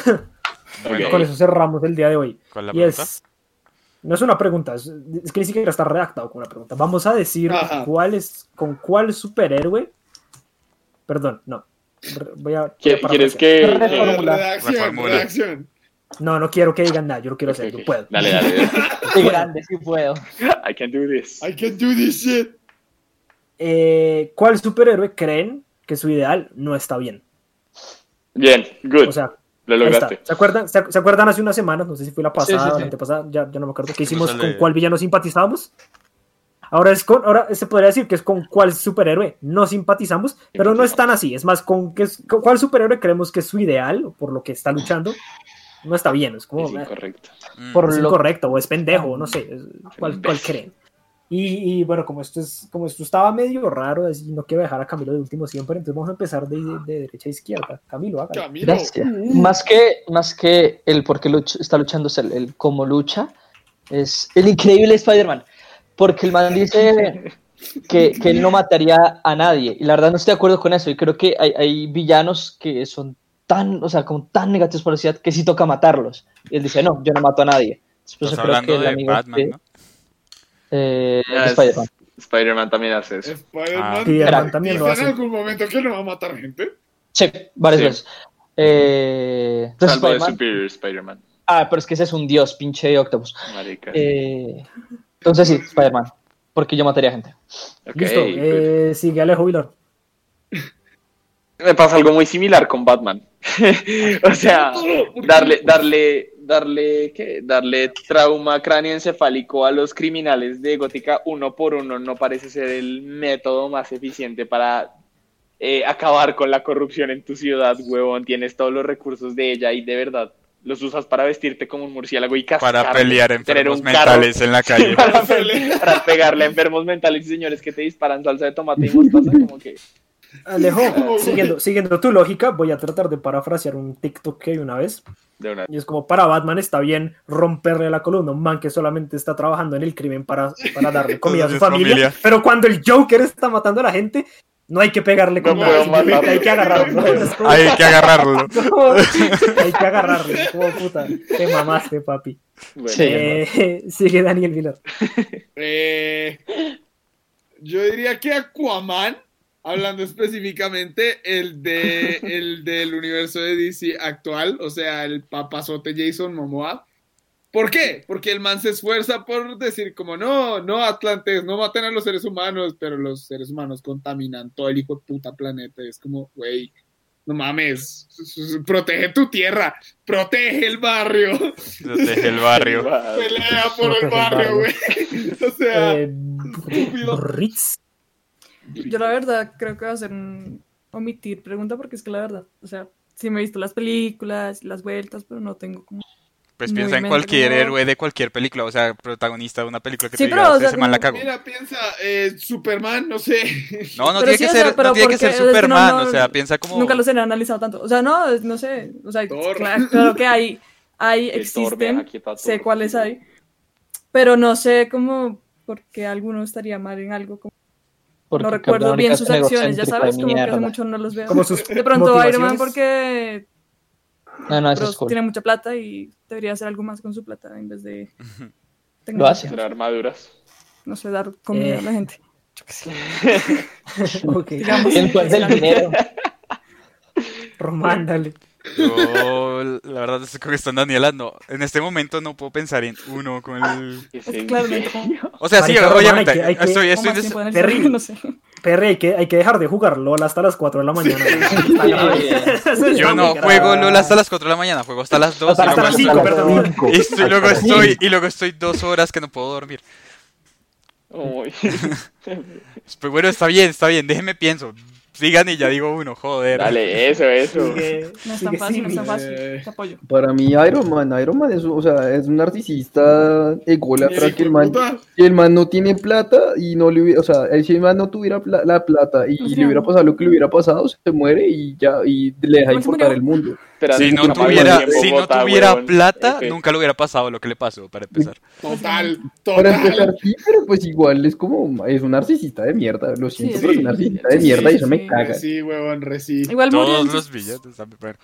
Con eso cerramos el día de hoy. ¿cuál es la Y pregunta? es. No es una pregunta, es, es que ni siquiera está redactado como una pregunta. Vamos a decir Ajá. cuál es, con cuál superhéroe. Perdón, no. Voy a, voy a ¿Qui- ¿Quieres que.? Reformula. Redacción, Reformula. redacción. No, no quiero que digan nada, yo lo quiero Ok, hacer, yo puedo. Dale, dale. Qué [LAUGHS] grande, sí puedo. I can do this. I can do this shit. Eh, ¿Cuál superhéroe creen que su ideal no está bien? Bien, good. O sea, Lo lograste. ¿Se acuerdan, se, se acuerdan hace unas semanas? No sé si fue la pasada Sí, sí, o sí. la antepasada, ya, ya no me acuerdo. ¿Qué hicimos? ¿Con cuál villano simpatizábamos? Ahora, es con, ahora se podría decir que es con cuál superhéroe no simpatizamos, pero no es tan así. Es más, con, con cuál superhéroe creemos que es su ideal, por lo que está luchando, no está bien. Es como Es eh, incorrecto. Por es lo incorrecto o es pendejo, no sé. es- ¿Cuál, cuál creen? Y, y, bueno, como esto, es, como esto estaba medio raro, así, no quiero dejar a Camilo de último siempre, entonces vamos a empezar de, de derecha a izquierda. Camilo, hágale. Camilo. Gracias. Más que, más que el por qué luch- está luchando, es el, el cómo lucha, es el increíble Spider-Man. Porque el man dice que, que él no mataría a nadie. Y la verdad no estoy de acuerdo con eso. Y creo que hay, hay villanos que son tan, o sea, como tan negativos por la sociedad que sí toca matarlos. Y él dice, no, yo no mato a nadie. Por Estás eso creo hablando el de amigo Batman, este, ¿no? Eh, Ah, es- Spider-Man. Spider-Man también hace eso. Spider-Man Ah. También lo dice en hace. algún momento que no va a matar gente. Sí, varias Sí. veces. Eh, Salvo de Spider-Man- Superior Spider-Man. Ah, pero es que ese es un dios, pinche Octopus. Marica. Eh, entonces sí, Spider-Man. Porque yo mataría gente. Ok, Listo, eh, sigue Alejo Vilar. Me pasa algo muy similar con Batman. [LAUGHS] o sea, darle, darle, darle, ¿qué? Darle trauma cráneoencefálico a los criminales de Gótica uno por uno no parece ser el método más eficiente para eh, acabar con la corrupción en tu ciudad, huevón. Tienes todos los recursos de ella y de verdad los usas para vestirte como un murciélago y cascarte, Para pelear enfermos mentales en la calle. [LAUGHS] para pegarle a enfermos mentales y señores que te disparan salsa de tomate y mostaza, como que Alejo, [LAUGHS] siguiendo, siguiendo tu lógica, voy a tratar de parafrasear un TikTok que hay una vez. de una Y es como para Batman está bien romperle la columna a un man que solamente está trabajando en el crimen para, para darle [LAUGHS] comida a su familia, familia. Pero cuando el Joker está matando a la gente, no hay que pegarle con No nada, hay que agarrarlo. [LAUGHS] Como- Hay que agarrarlo. como- hay que agarrarlo. Como puta, te mamaste, papi. bueno, Sí. Eh, sigue Daniel Vilar. Eh, yo diría que Aquaman, hablando específicamente el de el del universo de DC actual, o sea, el papazote Jason Momoa. ¿Por qué? Porque el man se esfuerza por decir como no, no Atlantes, no maten a los seres humanos, pero los seres humanos contaminan todo el hijo de puta planeta. Y es como, güey, no mames, protege tu tierra, protege el barrio, Protege el barrio. [LAUGHS] pelea por el barrio, barrio. güey. [LAUGHS] O sea, Eh, estúpido. Ritz. Yo la verdad creo que va a ser un omitir pregunta porque es que la verdad, o sea, sí me he visto las películas, las vueltas, pero no tengo como... Pues piensa en cualquier como- héroe de cualquier película, o sea, protagonista de una película que Sí, te pero, diga, o sea, ese man la como- cago. Mira, piensa, eh, Superman, no sé. No, no Pero tiene sí, que o sea, ser, pero no tiene que ser que no, Superman, no, o sea, piensa como... Nunca los he analizado tanto. O sea, no, no sé. O sea, claro, claro que hay, hay, existen, sé cuáles hay, pero no sé cómo, porque alguno estaría mal en algo. como- no recuerdo bien sus acciones, ya sabes, como que hace mucho no los veo. Como sus De pronto Iron Man porque No, no, eso pero es cool. tiene mucha plata y debería hacer algo más con su plata en vez de [LAUGHS] Lo hace. Armaduras. no sé, dar comida Eh. a la gente. [LAUGHS] [LAUGHS] Ok, Digamos. El juez del dinero. Román, dale. Yo, la verdad, es que está en Daniela, no. En este momento no puedo pensar en uno con el... Es que claramente O sea, sí, Marica, Román, obviamente, hay que- hay que- estoy, estoy... des- cerebro, no sé. Perry, hay que, hay que dejar de jugar LOL hasta las 4 de la mañana. [LAUGHS] Eso está Yo no juego LOL hasta las 4 de la mañana, juego hasta las 2 y Hasta luego, las estoy- cinco, perdón. y estoy- luego estoy, y luego estoy dos horas que no puedo dormir. Uy. [LAUGHS] [LAUGHS] Pues bueno, está bien, está bien, déjenme pienso. Sigan y ya digo uno, joder. Dale, eso, eso. Sigue- No es sigue tan fácil, no es tan fácil. Eh. Te apoyo. Para mí Iron Man, Iron Man es, o sea, es un narcisista ególatra que el man, si el man no tiene plata y no le hubiera, o sea, si el man no tuviera pla- la plata y O sea, le hubiera pasado lo que le hubiera pasado, se muere y ya, y le deja ¿Cómo se importar el mundo. Si no tuviera, tiempo si no tuviera plata, nunca le hubiera pasado lo que le pasó, para empezar. Total, Para empezar, total. sí, pero pues igual es como, es un narcisista de mierda, lo siento, Sí, pero es un narcisista de Sí, mierda y sí, eso me caga. Sí, huevón. Igual murió. Todos los. Bueno.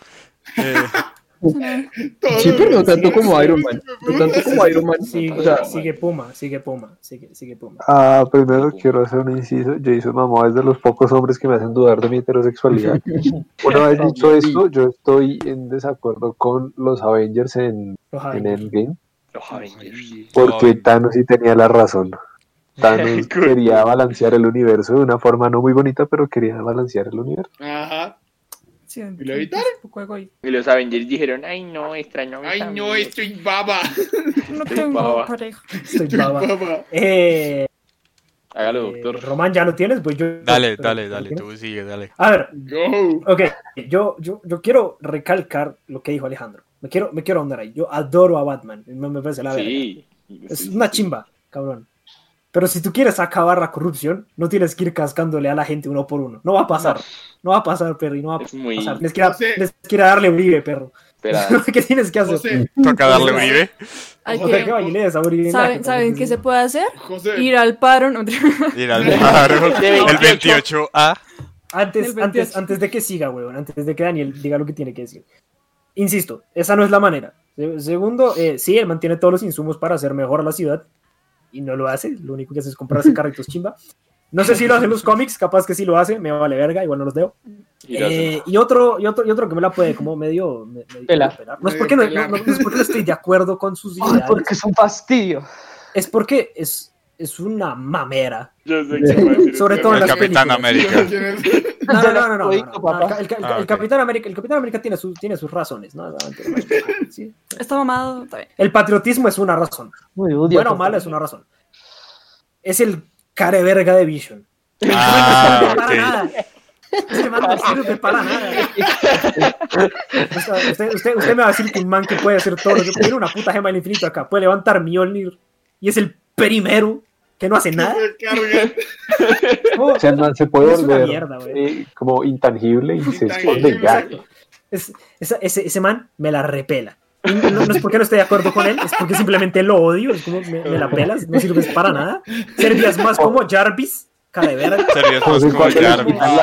Eh, [LAUGHS] [LAUGHS] Sí, pero no tanto como Iron Man, no tanto como [LAUGHS] Iron Man, Sigue, o sea, sigue Puma, sigue Puma, sigue, sigue Puma. Ah, primero quiero hacer un inciso. Jason Momoa es de los pocos hombres que me hacen dudar de mi heterosexualidad. [LAUGHS] Una vez dicho esto, yo estoy en desacuerdo con los Avengers en, Los en. Endgame, Los Avengers. porque. Thanos sí tenía la razón. Thanos quería balancear el universo de una forma no muy bonita, pero quería balancear el universo. Ajá. Sí, ¿Y lo evitaron? un poco egoísta. Y los Avengers dijeron, ay no, extraño Ay, no, amigos". estoy baba. No Sí, tengo baba. pareja. Estoy Estoy baba. baba. Eh, Hágalo, eh, doctor. Román, ¿ya lo tienes? Pues yo. dale, dale, ¿lo dale, tú sigue, dale. A ver, Go. ok, yo, yo, yo quiero recalcar lo que dijo Alejandro. Me quiero, me quiero ahondar ahí. Yo adoro a Batman. Me, me parece la verga. Sí. Es Sí, una sí. chimba, cabrón. Pero si tú quieres acabar la corrupción, no tienes que ir cascándole a la gente uno por uno. No va a pasar. No va a pasar, perro. Y no va a Es muy- pasar. Tienes que, ir a, José. tienes que ir a darle Uribe, perro. Espera. [LAUGHS] ¿Qué tienes que hacer? José, Toca darle Uribe. Hay José, ¿qué que, bailes a Uribe? ¿saben, ¿Saben qué se puede hacer? José. Ir al paro. No, [LAUGHS] Ir al paro. El 28. 28A. Antes, El 28. antes, antes de que siga, weón, antes de que Daniel diga lo que tiene que decir. Insisto, esa no es la manera. Se- Segundo, eh, sí, él mantiene todos los insumos para hacer mejor la ciudad y no lo hace. Lo único que hace es comprarse [LAUGHS] carritos chimba. No sé si lo hacen los cómics, capaz que sí lo hace, me vale verga, igual no los leo. Y Eh, y, otro, y, otro, y otro que me la puede como medio... me- medio Pelar. pelar. No, es porque no, no- no- no es porque no estoy de acuerdo con sus Ay, ideales, porque es un fastidio. es porque es, es una mamera. Yo sé decir. Sobre todo en El las Capitán películas. América. No, no, no, no, no, no, Todito, no, papá. El, el- el Ah. Capitán América, el Capitán América tiene, sus tiene sus razones, ¿no? Sí. Está mamado. Está bien. El patriotismo es una razón. Muy odio. Bueno o malo es una razón. Es el care verga de Vision. Ah, no para ok. nada. Man no sirve para nada. O sea, Usted, usted, usted me va a decir que un man que puede hacer todo lo que tiene una puta gema del infinito acá, puede levantar Mjolnir y es el primero que no hace nada. ¿Cómo? [LAUGHS] O sea, el man se puede Es una volver mierda, güey. eh, como intangible y se esconde ya. Es- ese, ese man me la repela. Y No, no es porque no estoy de acuerdo con él, es porque simplemente lo odio. Es como me, me la pelas, no sirves para nada. Servías más como Jarvis, verga. Servías más José, como Jarvis. a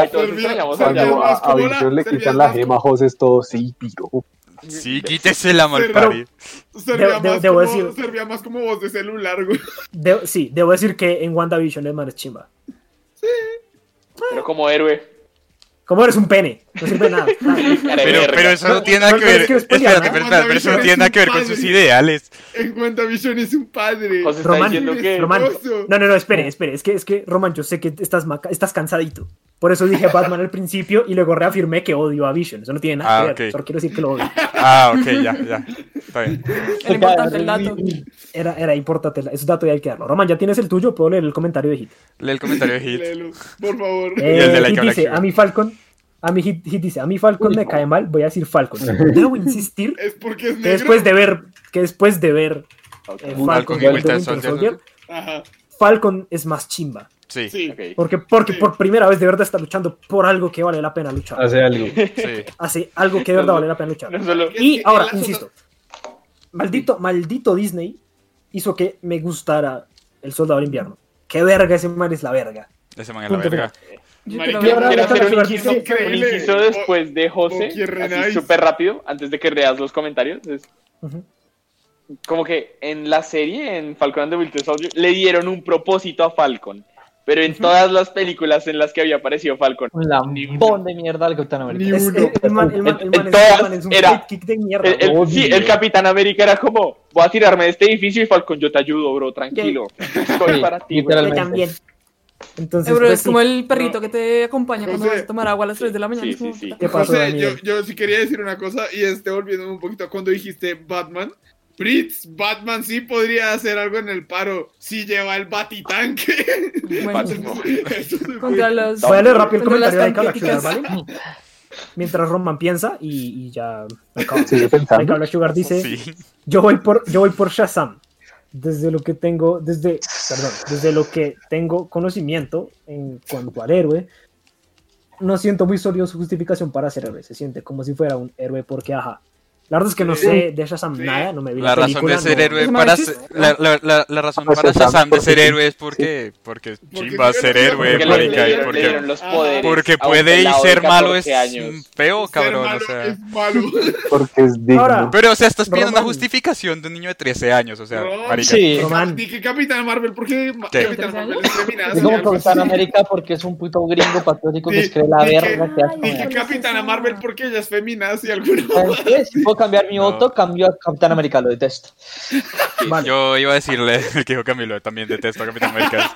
a, le quitan la gema, José es todo, sí, piro. Sí, quítesela, malpari. Servía, Debo- más debo como, decir- servía más como voz de celular, güey. De- sí, debo decir que en WandaVision el man es chimba. Pero como héroe. Como eres un pene, no sirve nada. [LAUGHS] Pero, pero eso no tiene nada que ver. es que Espérate, pero eso no tiene nada que ver con sus ideales. En cuenta Vision es un padre. José está que. Román. Oso. No, no, no, espere, espere. Es que, es que, Roman, yo sé que estás, maca- estás cansadito. Por eso dije Batman al principio y luego reafirmé que odio a Vision. Eso no tiene nada Ah, que ver. ok. Solo quiero decir que lo odio. Ah, ok, ya, ya. Está bien. Era importante el dato. Era, era importante. Ese dato ya hay que darlo. Roman, ¿ya tienes el tuyo? Puedo leer el comentario de Hit. Lee el comentario de Hit. Léelo, por favor. Eh, el de la Hit dice, a mi Falcon, a mi Hit, Hit dice, a mi Falcon me cae mal, voy a decir Falcon. [LAUGHS] Debo insistir [LAUGHS] Es porque es que después de ver, que después de ver eh, Falcon Falcon y Winter Soldier. Soldier, Ajá, Falcon es más chimba. Sí, sí. Porque, porque Sí. por primera vez de verdad está luchando por algo que vale la pena luchar. Hace algo. sí. [LAUGHS] Hace algo que de verdad vale la pena luchar. No solo. Y Es que ahora, insisto, maldito, maldito Disney hizo que me gustara el Soldado del Invierno. Qué verga ese man es la verga. Ese man es la verga. Yo Marica, quiero ver- Quiero hacer un inciso, un después de José, súper rápido, antes de que leas los comentarios. Como que en la serie, en Falcon and the Winter Soldier, le dieron un propósito a Falcon. Pero en todas las películas en las que había aparecido Falcon, Un lambón de mierda al Capitán América. Es- el, el man, el man- el man En es, todas un era- de mierda. el, el- Odio. sí, el Capitán América era como, voy a tirarme de este edificio y Falcon, yo te ayudo, bro, tranquilo. Estoy Sí, para ti, Yo también. Entonces, bro, pues, es como el perrito que te acompaña cuando José. vas a tomar agua a las 3 de la mañana. Sí, sí, sí. ¿Qué pasó, José, yo, yo sí quería decir una cosa y este volviendo un poquito a cuando dijiste Batman. Fritz, Batman sí podría hacer algo en el paro si lleva el batitanque. Bueno, [LAUGHS] contra los. Voy a leer rápido el comentario de tanquéticas. ¿vale? Mientras Roman piensa y, y ya. Carla Sugar dice: Sí. yo voy por yo voy por Shazam desde lo que tengo desde perdón desde lo que tengo conocimiento en cuanto al héroe no siento muy sólido su justificación para ser héroe. Se siente como si fuera un héroe porque, ajá. La verdad es que no sé de Shazam Sí. nada, no me vi La la, razón película, de ser no- héroe ¿Es para ser- la, la, la, la razón para Shazam, Shazam de porque ser sí. héroe es porque porque Porque chimba sí, ser héroe, Porque le, marica, le- y le porque dieron los Ah, poderes. porque puede y ser malo 14 es años. un feo, Ser cabrón, malo o sea. es malo. [LAUGHS] Porque es digno. Ahora, Pero o sea, estás pidiendo una Roman. justificación de un niño de 13 años, o sea, No, marica. Sí. Román. Di que Capitán Marvel, porque ¿Qué? Capitán Marvel es como algo Capitán. América porque es un puto gringo patriótico que Di- escribe la verga que hace. Di que Ay, Capitana. Marvel porque ella es feminazi alguna Cambiar mi No. voto, cambio a Capitán [LAUGHS] América, lo detesto. Vale. Yo iba a decirle [LAUGHS] el que dijo Camilo, también detesto a Capitán América.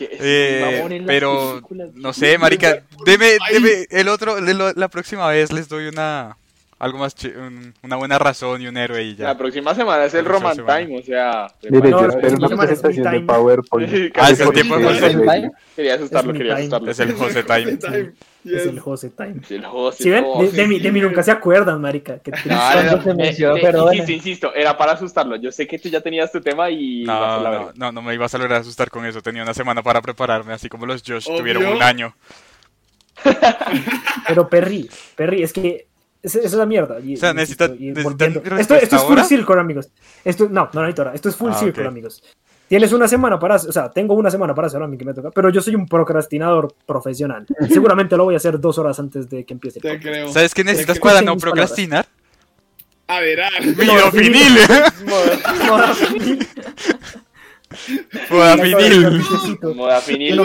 Eh, pero no sé, marica, deme, deme el otro, la próxima vez les doy una algo más un- una buena razón y un héroe y ya. La próxima semana es el Roman semana. Time, o sea. Mire, No, yo espero una presentación de PowerPoint. Ah, es el tiempo de José. Quería asustarlo, quería asustarlo. Es el José [LAUGHS] Time. Time. Es Yes. el José Time. Sí, el José, ¿Sí ven? De, de mí, de mí nunca se acuerdan, marica. Qué triste. No, no, no, se eh, mencionó, eh, pero insisto, bueno. insisto, era para asustarlo. Yo sé que tú ya tenías tu tema y a No, no, no, no me ibas a lograr asustar con eso. Tenía una semana para prepararme, así como los Josh Obvio. tuvieron un año. [LAUGHS] Pero Perry, Perry, es que esa es la mierda. Y- O sea, y- necesita- y respuesta Esto, esto es full ahora. circle, amigos. Esto, no, no necesito ahora. Esto es full Ah, circle, ok. amigos. Tienes una semana para, o sea, tengo una semana para hacerlo a mí que me toca, pero yo soy un procrastinador profesional. [LAUGHS] Seguramente lo voy a hacer dos horas antes de que empiece. el Te creo. ¿Sabes qué necesitas para no mis palabras. procrastinar? Aderar. Midofinil. [LAUGHS] Modafinil. Necesito. [LAUGHS] [LAUGHS] Moda Que finil. lo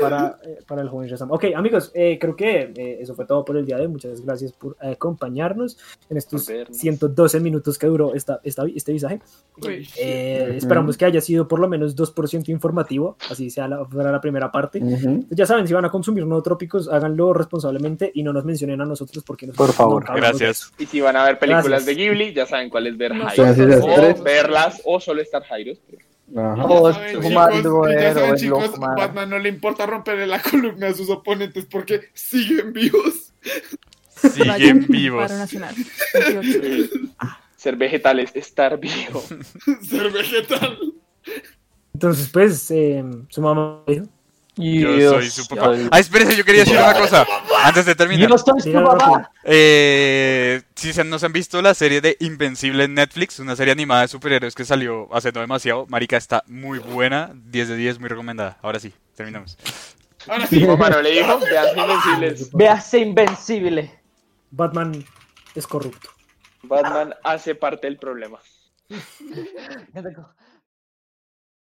para, eh, para el joven Shazam. Ok, amigos, eh, creo que eh, eso fue todo por el día de hoy. Muchas gracias por eh, acompañarnos en estos Por vernos. 112 minutos que duró esta, esta, este visaje. Eh, esperamos que haya sido por lo menos 2% informativo, así sea la, fuera la primera parte. Ujú. Ya saben, si van a consumir nootrópicos, háganlo responsablemente y no nos mencionen a nosotros porque nosotros Por favor. no Gracias. Y si van a ver películas Gracias. de Ghibli, ya saben cuál es ver No, Jairo. O verlas, o solo estar Jairo. Ajá. Ya saben, fumando, chicos, ya héroe, saben, chicos. Batman no le importa romperle la [LAUGHS] columna a sus oponentes porque siguen vivos. Siguen vivos. 28. [LAUGHS] Ser vegetal es estar vivo. [LAUGHS] Ser vegetal. Entonces, pues, eh, su mamá dijo. Yo soy su papá. Ah, espérense, yo quería decir una cosa antes de terminar. Yo soy su papá. Eh, si se nos han visto la serie de Invencible en Netflix, una serie animada de superhéroes que salió hace no demasiado, Marica está muy buena, 10 de 10, muy recomendada. Ahora sí, terminamos. Ahora sí. Mano le dijo, vean Invencibles. Véase invencible. Batman es corrupto. Batman hace parte del problema. [LAUGHS] Ya tengo-